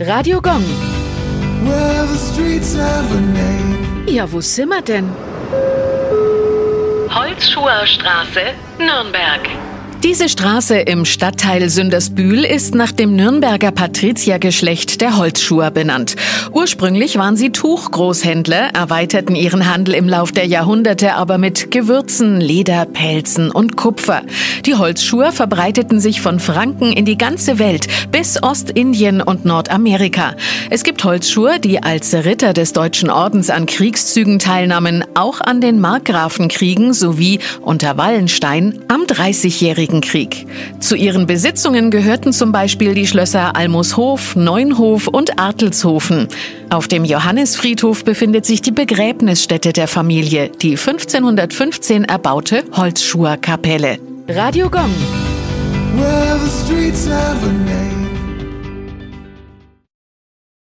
Radio Gong. Well, the streets have a name. Ja, wo sind wir denn? Holzschuher Straße, Nürnberg. Diese Straße im Stadtteil Sündersbühl ist nach dem Nürnberger Patriziergeschlecht der Holzschuher benannt. Ursprünglich waren sie Tuchgroßhändler, erweiterten ihren Handel im Lauf der Jahrhunderte aber mit Gewürzen, Leder, Pelzen und Kupfer. Die Holzschuher verbreiteten sich von Franken in die ganze Welt bis Ostindien und Nordamerika. Es gibt Holzschuhe, die als Ritter des Deutschen Ordens an Kriegszügen teilnahmen, auch an den Markgrafenkriegen sowie unter Wallenstein am Dreißigjährigen. Heiligenkrieg. Zu ihren Besitzungen gehörten zum Beispiel die Schlösser Almushof, Neunhof und Artelshofen. Auf dem Johannisfriedhof befindet sich die Begräbnisstätte der Familie, die 1515 erbaute Holzschuherkapelle. Radio Gong. Well,